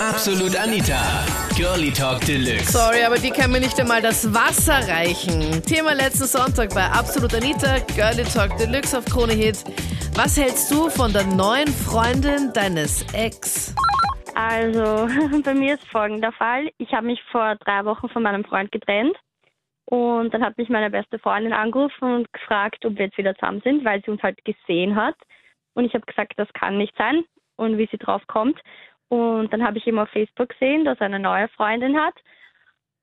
Absolut Anita. Girlie Talk Deluxe. Sorry, aber die kann mir nicht einmal das Wasser reichen. Thema letzten Sonntag bei Absolut Anita, Girlie Talk Deluxe auf Krone Hit. Was hältst du von der neuen Freundin deines Ex? Also, bei mir ist folgender Fall. Ich habe mich vor drei Wochen von meinem Freund getrennt. Und dann hat mich meine beste Freundin angerufen und gefragt, ob wir jetzt wieder zusammen sind, weil sie uns halt gesehen hat. Und ich habe gesagt, das kann nicht sein und wie sie drauf kommt. Und dann habe ich eben auf Facebook gesehen, dass er eine neue Freundin hat.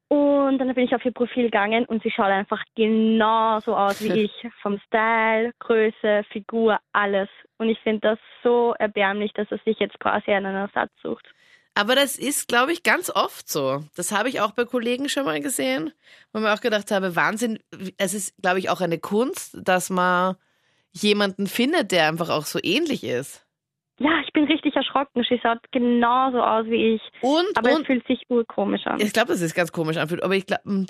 Und dann bin ich auf ihr Profil gegangen und sie schaut einfach genauso aus wie ich. Vom Style, Größe, Figur, alles. Und ich finde das so erbärmlich, dass er sich jetzt quasi einen Ersatz sucht. Aber das ist, glaube ich, ganz oft so. Das habe ich auch bei Kollegen schon mal gesehen, wo mir auch gedacht habe, Wahnsinn, es ist, glaube ich, auch eine Kunst, dass man jemanden findet, der einfach auch so ähnlich ist. Ja, ich bin richtig erschrocken. Sie schaut genauso aus wie ich. Und, aber und es fühlt sich urkomisch an. ich glaube, dass es ganz komisch anfühlt, aber ich glaube,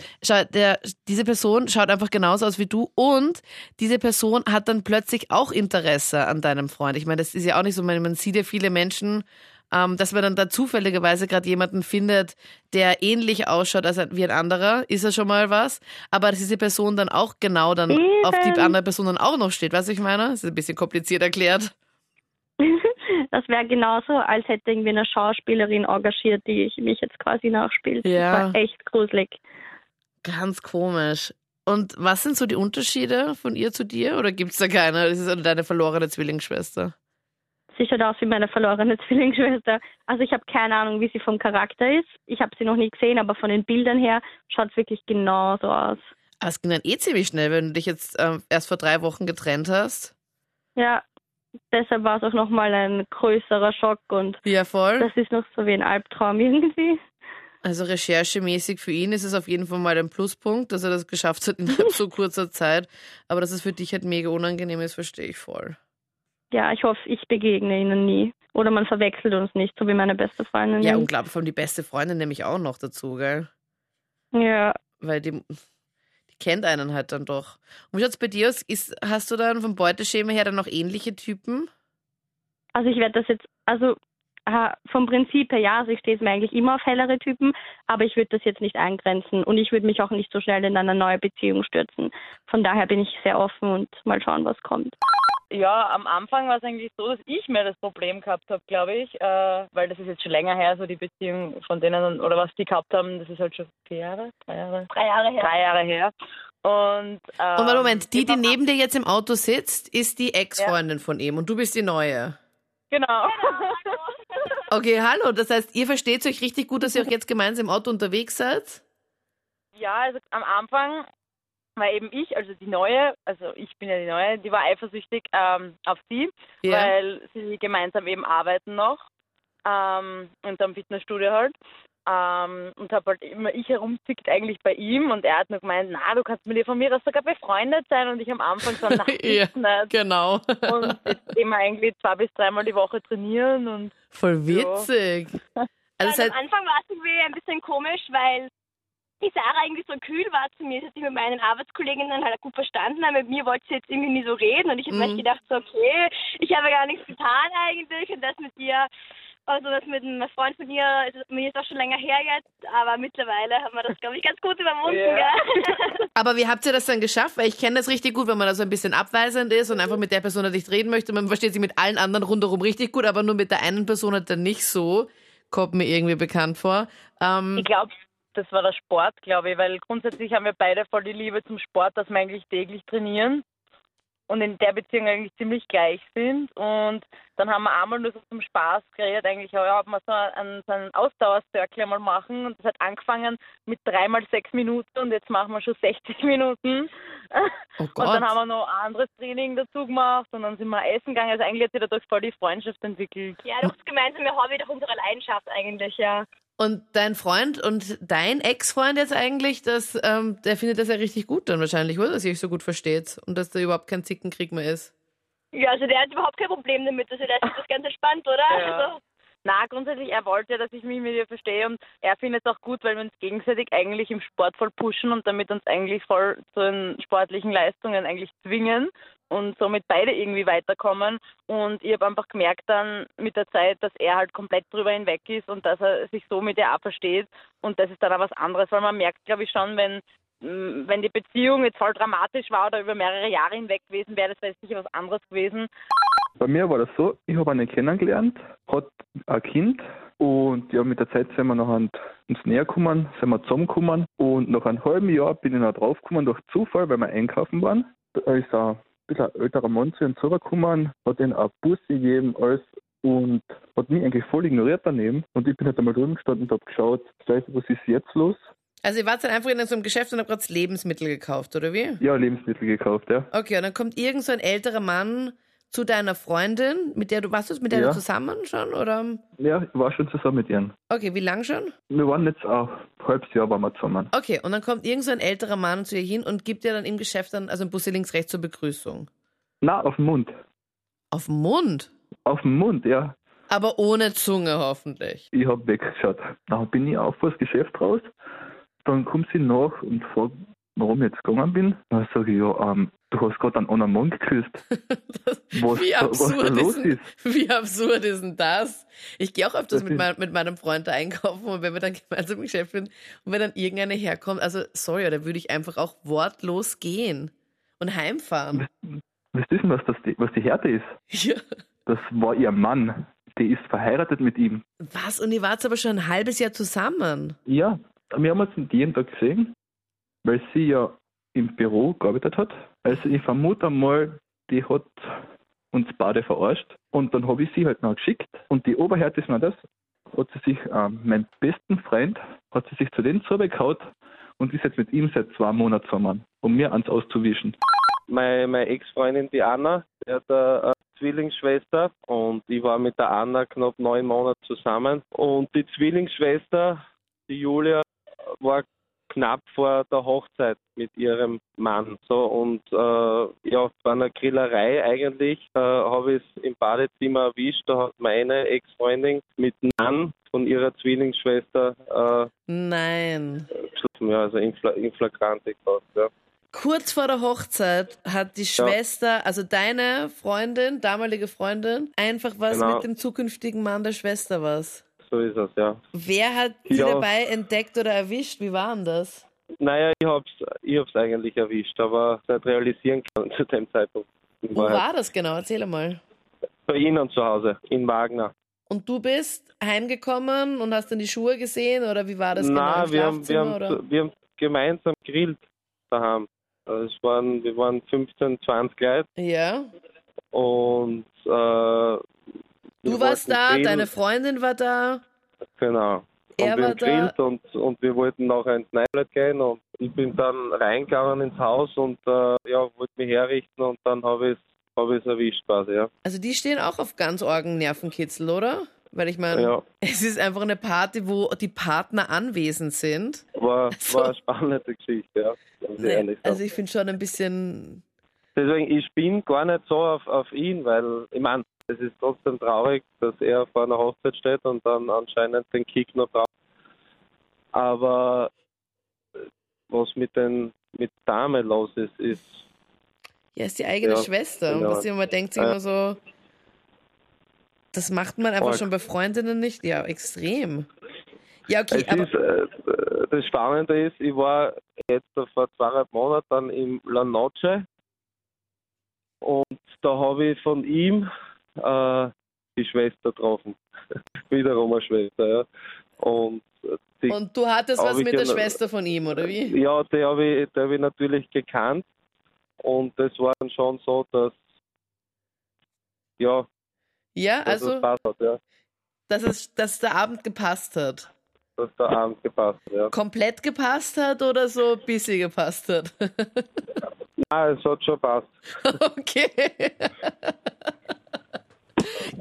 der, diese Person schaut einfach genauso aus wie du und diese Person hat dann plötzlich auch Interesse an deinem Freund. Ich meine, das ist ja auch nicht so, man, man sieht ja viele Menschen, ähm, dass man dann da zufälligerweise gerade jemanden findet, der ähnlich ausschaut als ein, wie ein anderer, ist ja schon mal was. Aber dass diese Person dann auch genau dann Eben. auf die andere Person dann auch noch steht, weißt du, ich meine? Das ist ein bisschen kompliziert erklärt. Das wäre genauso, als hätte irgendwie eine Schauspielerin engagiert, die ich mich jetzt quasi nachspielt. Ja. Das war echt gruselig. Ganz komisch. Und was sind so die Unterschiede von ihr zu dir? Oder gibt es da keine? Das ist deine verlorene Zwillingsschwester. Sie schaut aus wie meine verlorene Zwillingsschwester. Also ich habe keine Ahnung, wie sie vom Charakter ist. Ich habe sie noch nie gesehen, aber von den Bildern her schaut es wirklich genauso aus. Aber es ging dann eh ziemlich schnell, wenn du dich jetzt ähm, erst vor drei Wochen getrennt hast. Ja, deshalb war es auch nochmal ein größerer Schock und Ja, voll. das ist noch so wie ein Albtraum irgendwie. Also recherchemäßig für ihn ist es auf jeden Fall mal ein Pluspunkt, dass er das geschafft hat innerhalb so kurzer Zeit. Aber dass es für dich halt mega unangenehm ist, verstehe ich voll. Ja, ich hoffe, ich begegne ihnen nie. Oder man verwechselt uns nicht, so wie meine beste Freundin. Ja, nimmt. unglaublich. Vor allem die beste Freundin nämlich auch noch dazu, gell? ja. Weil die kennt einen halt dann doch. Und wie schaut's bei dir aus? Ist, hast du dann vom Beuteschema her dann noch ähnliche Typen? Also ich werde das jetzt, also vom Prinzip her ja, also ich stehe jetzt mir eigentlich immer auf hellere Typen, aber ich würde das jetzt nicht eingrenzen und ich würde mich auch nicht so schnell in eine neue Beziehung stürzen. Von daher bin ich sehr offen und mal schauen, was kommt. Ja, am Anfang war es eigentlich so, dass ich mehr das Problem gehabt habe, glaube ich, äh, weil das ist jetzt schon länger her, so die Beziehung von denen oder was die gehabt haben, das ist halt schon vier Jahre, drei Jahre, Drei Jahre her. drei Jahre her. Und, ähm, Und warte, Moment, die, die neben dir jetzt im Auto sitzt, ist die Ex-Freundin von ihm und du bist die neue. Genau. Okay, hallo. Das heißt, ihr versteht euch richtig gut, dass ihr auch jetzt gemeinsam im Auto unterwegs seid? ja, also am Anfang war eben ich, also die Neue, also ich bin ja die Neue, die war eifersüchtig ähm, auf sie, Ja. weil sie gemeinsam eben arbeiten noch ähm, und am Fitnessstudio halt. Ähm, und habe halt immer ich herumzickt eigentlich bei ihm und er hat nur gemeint, na, du kannst mit dir von mir aus sogar befreundet sein und ich am Anfang so, na, Ja. nicht. Genau. Und jetzt gehen wir eigentlich zwei bis dreimal die Woche trainieren und Voll witzig. Also, das Also heißt, am Anfang war es irgendwie ein bisschen komisch, weil die Sarah irgendwie so kühl war zu mir. Sie hat sich mit meinen Arbeitskolleginnen halt gut verstanden, aber mit mir wollte sie jetzt irgendwie nie so reden. Und ich habe mir Mhm. echt gedacht, so, okay, ich habe gar nichts getan eigentlich. Und das mit dir, also das mit einem Freund von ihr, ist, mir ist auch schon länger her jetzt, aber mittlerweile haben wir das, glaube ich, ganz gut überwunden. Ja. Gell? aber wie habt ihr das dann geschafft? Weil ich kenne das richtig gut, wenn man da so ein bisschen abweisend ist und einfach mit der Person nicht reden möchte. Man versteht sich mit allen anderen rundherum richtig gut, aber nur mit der einen Person halt dann nicht so. Kommt mir irgendwie bekannt vor. Ähm, Ich glaube, das war der Sport, glaube ich, weil grundsätzlich haben wir beide voll die Liebe zum Sport, dass wir eigentlich täglich trainieren und in der Beziehung eigentlich ziemlich gleich sind. Und dann haben wir einmal nur so zum Spaß geredet, eigentlich, ja, ob wir so einen, so einen Ausdauercircle mal machen. Und das hat angefangen mit dreimal sechs Minuten und jetzt machen wir schon 60 Minuten. oh Und dann haben wir noch ein anderes Training dazu gemacht und dann sind wir essen gegangen. Also eigentlich hat sich dadurch voll die Freundschaft entwickelt. ja, doch das gemeinsame Hobby, doch unsere Leidenschaft eigentlich, ja. Und dein Freund und dein Ex-Freund jetzt eigentlich, das, ähm, der findet das ja richtig gut dann wahrscheinlich, oder? Dass ihr euch so gut versteht und dass da überhaupt kein Zickenkrieg mehr ist. Ja, also der hat überhaupt kein Problem damit. Also der ist das ganz entspannt, oder? Ja. Also, Na, grundsätzlich, er wollte dass ich mich mit ihr verstehe und er findet es auch gut, weil wir uns gegenseitig eigentlich im Sport voll pushen und damit uns eigentlich voll zu den sportlichen Leistungen eigentlich zwingen und somit beide irgendwie weiterkommen. Und ich habe einfach gemerkt dann mit der Zeit, dass er halt komplett drüber hinweg ist und dass er sich so mit ihr auch versteht. Und das ist dann auch was anderes, weil man merkt, glaube ich, schon, wenn mm, wenn die Beziehung jetzt voll dramatisch war oder über mehrere Jahre hinweg gewesen wäre, das wäre sicher was anderes gewesen. Bei mir war das so, ich habe einen kennengelernt, hat ein Kind und ja, mit der Zeit sind wir nachher uns näher gekommen, sind wir zusammengekommen und nach einem halben Jahr bin ich noch draufgekommen durch Zufall, weil wir einkaufen waren. Da ist ein bisschen ein älterer Mann zu ihm zurückgekommen, hat ihn eine Busse gegeben, alles und hat mich eigentlich voll ignoriert daneben und ich bin halt einmal drüben gestanden und habe geschaut, Scheiße, was ist jetzt los? Also ihr wart dann einfach in so einem Geschäft und habt gerade Lebensmittel gekauft, oder wie? Ja, Lebensmittel gekauft, ja. Okay, und dann kommt irgend so ein älterer Mann zu deiner Freundin, mit der du warst du mit der Ja. du zusammen schon oder? Ja, ich war schon zusammen mit ihnen. Okay, wie lang schon? Wir waren jetzt auch ein halbes Jahr waren wir zusammen. Okay, und dann kommt irgend so ein älterer Mann zu ihr hin und gibt dir dann im Geschäft dann also ein Busse links rechts zur Begrüßung. Na, auf den Mund. Auf den Mund, Auf den Mund, ja. aber ohne Zunge hoffentlich. Ich hab weggeschaut. Dann bin ich auf das Geschäft raus. Dann kommt sie nach und fragt, warum ich jetzt gegangen bin. Dann sage ich, ja, ähm, du hast gerade einen anderen Mann geküsst. Was, wie was da absurd los ist, denn, ist. wie absurd ist denn das? Ich gehe auch öfters mit, mein, mit meinem Freund da einkaufen und wenn wir dann gemeinsam im Geschäft sind und wenn dann irgendeine herkommt, also sorry, da würde ich einfach auch wortlos gehen und heimfahren. Du, denn, was, das, was die Härte ist? Ja. Das war ihr Mann. Die ist verheiratet mit ihm. Was? Und ihr wart aber schon ein halbes Jahr zusammen. Ja, wir haben uns jeden Tag gesehen, weil sie ja im Büro gearbeitet hat. Also ich vermute mal, die hat uns beide verarscht. Und dann habe ich sie halt noch geschickt. Und die Oberhärte ist noch das, hat sie sich, ähm, mein besten Freund, hat sie sich zu dem zurückgehaut und ist jetzt mit ihm seit zwei Monaten zusammen, um mir ans auszuwischen. meine, meine Ex-Freundin, die Anna, die hat eine, eine Zwillingsschwester und ich war mit der Anna knapp neun Monate zusammen. Und die Zwillingsschwester, die Julia, war knapp vor der Hochzeit mit ihrem Mann. So und äh, ja, bei einer Grillerei eigentlich äh, habe ich es im Badezimmer erwischt. Da hat meine Ex-Freundin mit dem Mann von ihrer Zwillingsschwester Nein. äh, ja, also in, Fla in Flagrante. Ja. Kurz vor der Hochzeit hat die Schwester, also deine Freundin, damalige Freundin, einfach was Genau. mit dem zukünftigen Mann der Schwester was. So ist es, ja. Wer hat sie Ja. dabei entdeckt oder erwischt? Wie war denn das? Naja, ich hab's, ich hab's eigentlich erwischt, aber nicht realisieren können zu dem Zeitpunkt. Wo Wahrheit. war das genau? Erzähl mal. Bei Ihnen zu Hause, in Wagner. Und du bist heimgekommen und hast dann die Schuhe gesehen oder wie war das Nein, genau? Im wir haben, wir, haben, wir haben gemeinsam gegrillt daheim. Also Es waren, wir waren 15, 20 Leute Ja. und äh, Du warst da, grillen. deine Freundin war da. Genau. Er und wir war haben da. gegrillt und, und wir wollten nachher ins Neiblet gehen und ich bin dann reingegangen ins Haus und äh, ja, wollte mich herrichten und dann habe ich es hab ich's erwischt quasi, ja. Also die stehen auch auf ganz orgen Nervenkitzel, oder? Weil ich meine, Ja. es ist einfach eine Party, wo die Partner anwesend sind. War, So. war eine spannende Geschichte, ja. Sagen. also ich finde schon ein bisschen. Deswegen, ich bin gar nicht so auf, auf ihn, weil ich meine, es ist trotzdem traurig, dass er vor einer Hochzeit steht und dann anscheinend den Kick noch braucht. Aber was mit den mit Dame los ist, ist Ja, ist die eigene Ja, Schwester. Und genau. was man denkt sich Ja. immer so. Das macht man einfach Arg. schon bei Freundinnen nicht. Ja, extrem. Ja, okay, es aber. ist äh, das Spannende ist, ich war jetzt vor zweieinhalb Monaten dann im La Noche und da habe ich von ihm äh, die Schwester getroffen. Wiederum eine Schwester, ja. Und äh, Und du hattest was mit der noch- Schwester von ihm, oder wie? Ja, die habe ich, die hab ich natürlich gekannt. Und das war dann schon so, dass, ja, Ja, also, es hat, ja. dass, es, dass der Abend gepasst hat. Dass der Abend gepasst hat, ja. Komplett gepasst hat oder so ein bisschen gepasst hat? Nein, es hat schon passt. Okay.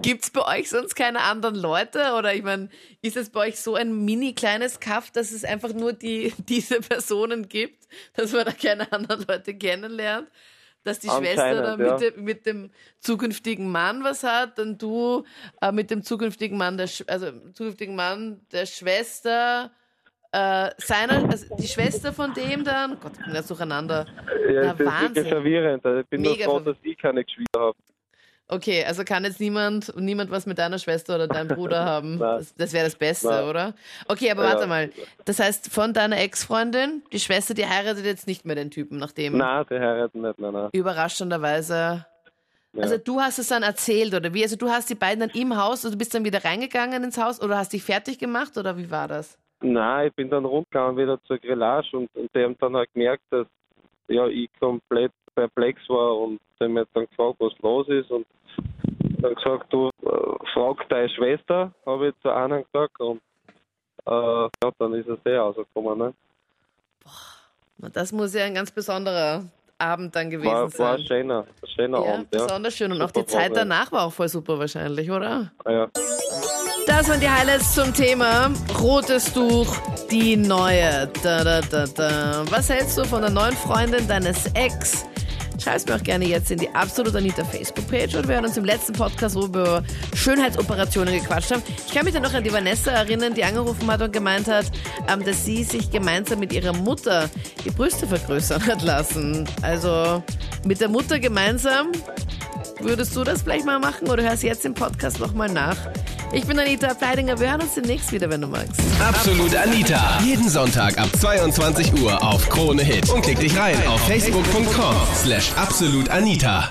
Gibt's bei euch sonst keine anderen Leute? Oder ich meine, ist es bei euch so ein mini kleines Kaff, dass es einfach nur die, diese Personen gibt, dass man da keine anderen Leute kennenlernt? dass die Schwester da ja. mit, dem, mit dem zukünftigen Mann was hat, dann du äh, mit dem zukünftigen Mann der, also zukünftigen Mann der Schwester äh, seiner, also die Schwester von dem dann, Gott, ich bin ganz durcheinander. Ja, Na, es ist wirklich Wahnsinn. verwirrend. Ich bin Mega nur froh, dass ich keine Geschwister habe. Okay, also kann jetzt niemand, niemand was mit deiner Schwester oder deinem Bruder haben. Das, das wäre das Beste, Nein. oder? Okay, aber Ja. warte mal. Das heißt, von deiner Ex-Freundin, die Schwester, die heiratet jetzt nicht mehr den Typen, nachdem Nein, die heiraten nicht, nein, nein. überraschenderweise. Ja. Also du hast es dann erzählt, oder wie? Also du hast die beiden dann im Haus, also du bist dann wieder reingegangen ins Haus oder hast dich fertig gemacht oder wie war das? Nein, ich bin dann rundgegangen wieder zur Grillage und, und die haben dann halt gemerkt, dass ja, ich komplett perplex war und die haben mich dann gefragt, was los ist und dann gesagt, du äh, frag deine Schwester, habe ich zu einer gesagt und äh, ja, dann ist es eh rausgekommen. Ne? Na, Das muss ja ein ganz besonderer Abend dann gewesen War, war ein sein. schöner, ein schöner ja, Abend, ja. besonders schön. Und auch Super die Zeit danach war auch voll super wahrscheinlich, oder? ja. Das waren die Highlights zum Thema Rotes Tuch, die neue. Da, da, da, da. Was hältst du von der neuen Freundin deines Ex? Schreib's mir auch gerne jetzt in die Absolut Anita Facebook-Page und wir hören uns im letzten Podcast, wo wir über Schönheitsoperationen gequatscht haben. Ich kann mich dann noch an die Vanessa erinnern, die angerufen hat und gemeint hat, ähm, dass sie sich gemeinsam mit ihrer Mutter die Brüste vergrößern hat lassen. Also mit der Mutter gemeinsam Würdest du das vielleicht mal machen oder hörst jetzt den Podcast nochmal nach? Ich bin Anita Pleidinger. Wir hören uns demnächst wieder, wenn du magst. Absolut Anita. Jeden Sonntag ab 22 Uhr auf Krone Hit. Und klick dich rein auf facebook.com slash absolutanita.